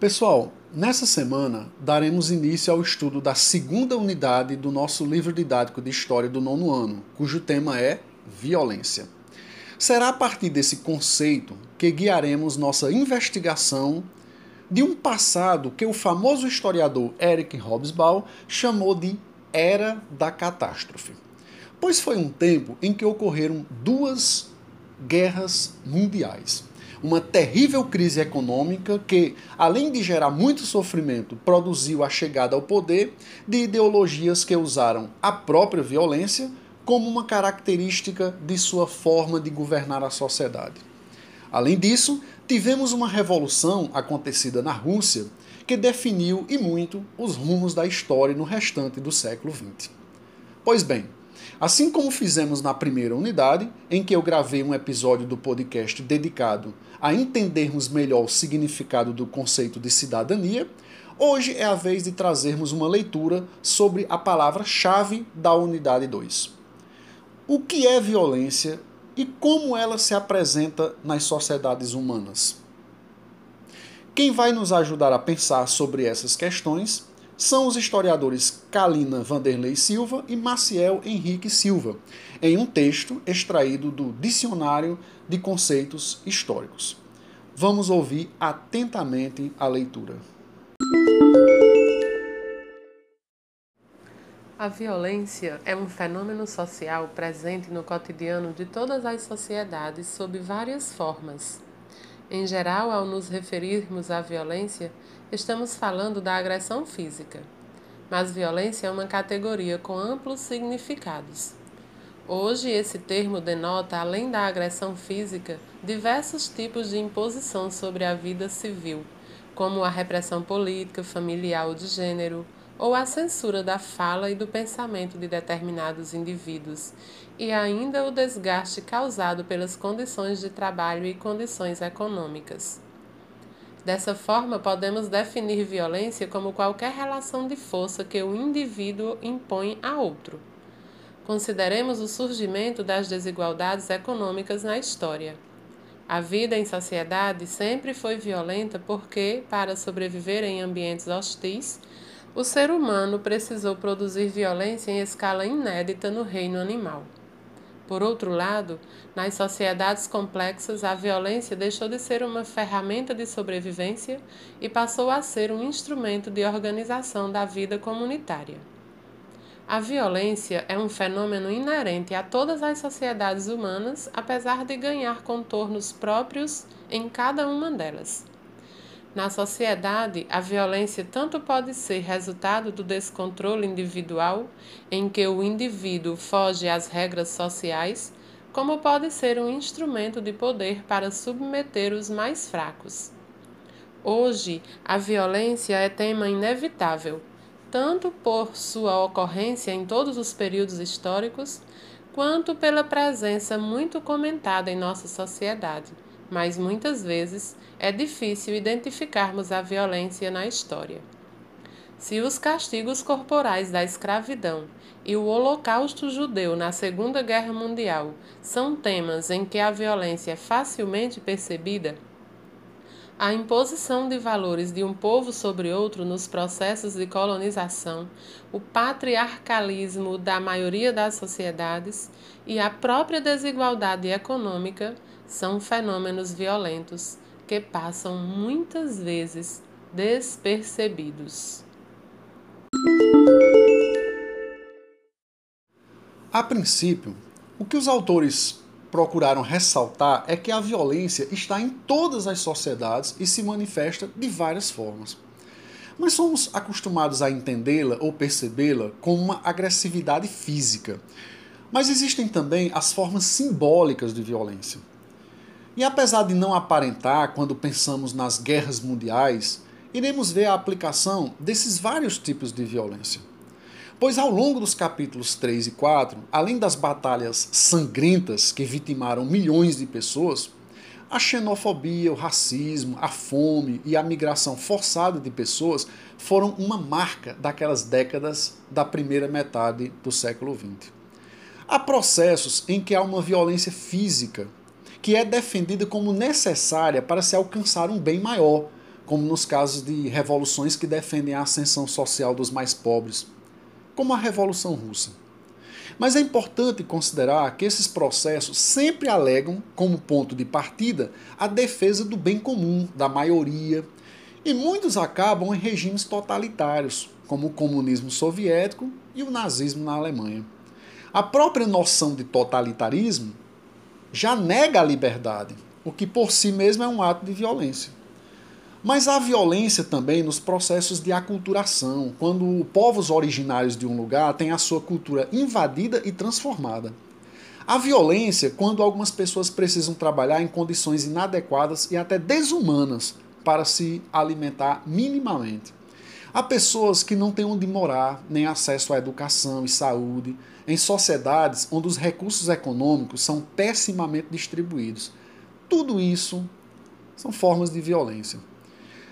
Pessoal, nessa semana daremos início ao estudo da segunda unidade do nosso livro didático de História do nono ano, cujo tema é Violência. Será a partir desse conceito que guiaremos nossa investigação de um passado que o famoso historiador Eric Hobsbawm chamou de Era da Catástrofe. Pois foi um tempo em que ocorreram duas guerras mundiais uma terrível crise econômica que, além de gerar muito sofrimento, produziu a chegada ao poder de ideologias que usaram a própria violência como uma característica de sua forma de governar a sociedade. Além disso, tivemos uma revolução acontecida na Rússia que definiu e muito os rumos da história no restante do século XX. Pois bem, Assim como fizemos na primeira unidade, em que eu gravei um episódio do podcast dedicado a entendermos melhor o significado do conceito de cidadania, hoje é a vez de trazermos uma leitura sobre a palavra-chave da unidade 2. O que é violência e como ela se apresenta nas sociedades humanas? Quem vai nos ajudar a pensar sobre essas questões são os historiadores Kalina Vanderlei Silva e Maciel Henrique Silva, em um texto extraído do Dicionário de Conceitos Históricos. Vamos ouvir atentamente a leitura. A violência é um fenômeno social presente no cotidiano de todas as sociedades sob várias formas. Em geral, ao nos referirmos à violência, estamos falando da agressão física. Mas violência é uma categoria com amplos significados. Hoje, esse termo denota, além da agressão física, diversos tipos de imposição sobre a vida civil, como a repressão política, familiar ou de gênero, ou a censura da fala e do pensamento de determinados indivíduos, e ainda o desgaste causado pelas condições de trabalho e condições econômicas. Dessa forma, podemos definir violência como qualquer relação de força que o indivíduo impõe a outro. Consideremos o surgimento das desigualdades econômicas na história. A vida em sociedade sempre foi violenta porque, para sobreviver em ambientes hostis, o ser humano precisou produzir violência em escala inédita no reino animal. Por outro lado, nas sociedades complexas, a violência deixou de ser uma ferramenta de sobrevivência e passou a ser um instrumento de organização da vida comunitária. A violência é um fenômeno inerente a todas as sociedades humanas, apesar de ganhar contornos próprios em cada uma delas. Na sociedade, a violência tanto pode ser resultado do descontrole individual, em que o indivíduo foge às regras sociais, como pode ser um instrumento de poder para submeter os mais fracos. Hoje, a violência é tema inevitável, tanto por sua ocorrência em todos os períodos históricos, quanto pela presença muito comentada em nossa sociedade mas muitas vezes é difícil identificarmos a violência na história. Se os castigos corporais da escravidão e o Holocausto judeu na Segunda Guerra Mundial são temas em que a violência é facilmente percebida, a imposição de valores de um povo sobre outro nos processos de colonização, o patriarcalismo da maioria das sociedades e a própria desigualdade econômica são fenômenos violentos que passam muitas vezes despercebidos. A princípio, o que os autores procuraram ressaltar é que a violência está em todas as sociedades e se manifesta de várias formas. Nós somos acostumados a entendê-la ou percebê-la como uma agressividade física, mas existem também as formas simbólicas de violência. E apesar de não aparentar quando pensamos nas guerras mundiais, iremos ver a aplicação desses vários tipos de violência. Pois ao longo dos capítulos 3 e 4, além das batalhas sangrentas que vitimaram milhões de pessoas, a xenofobia, o racismo, a fome e a migração forçada de pessoas foram uma marca daquelas décadas da primeira metade do século XX. Há processos em que há uma violência física que é defendida como necessária para se alcançar um bem maior, como nos casos de revoluções que defendem a ascensão social dos mais pobres, como a Revolução Russa. Mas é importante considerar que esses processos sempre alegam, como ponto de partida, a defesa do bem comum, da maioria, e muitos acabam em regimes totalitários, como o comunismo soviético e o nazismo na Alemanha. A própria noção de totalitarismo já nega a liberdade, o que por si mesmo é um ato de violência. Mas há violência também nos processos de aculturação, quando povos originários de um lugar têm a sua cultura invadida e transformada. Há violência quando algumas pessoas precisam trabalhar em condições inadequadas e até desumanas para se alimentar minimamente. Há pessoas que não têm onde morar, nem acesso à educação e saúde, em sociedades onde os recursos econômicos são pessimamente distribuídos. Tudo isso são formas de violência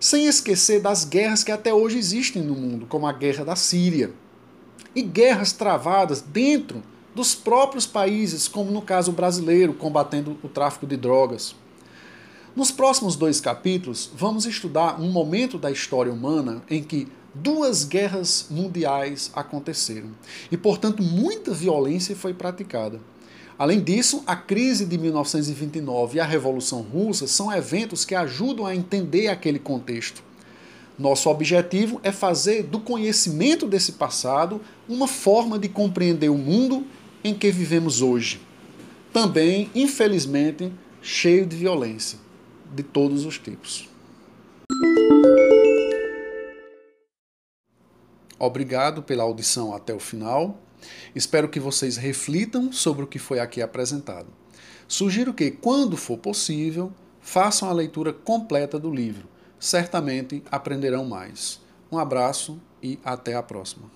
sem esquecer das guerras que até hoje existem no mundo, como a guerra da Síria, e guerras travadas dentro dos próprios países, como no caso brasileiro, combatendo o tráfico de drogas. Nos próximos dois capítulos, vamos estudar um momento da história humana em que duas guerras mundiais aconteceram e, portanto, muita violência foi praticada. Além disso, a crise de 1929 e a Revolução Russa são eventos que ajudam a entender aquele contexto. Nosso objetivo é fazer do conhecimento desse passado uma forma de compreender o mundo em que vivemos hoje. Também, infelizmente, cheio de violência, de todos os tipos. Obrigado pela audição até o final. Espero que vocês reflitam sobre o que foi aqui apresentado. Sugiro que, quando for possível, façam a leitura completa do livro. Certamente aprenderão mais. Um abraço e até a próxima.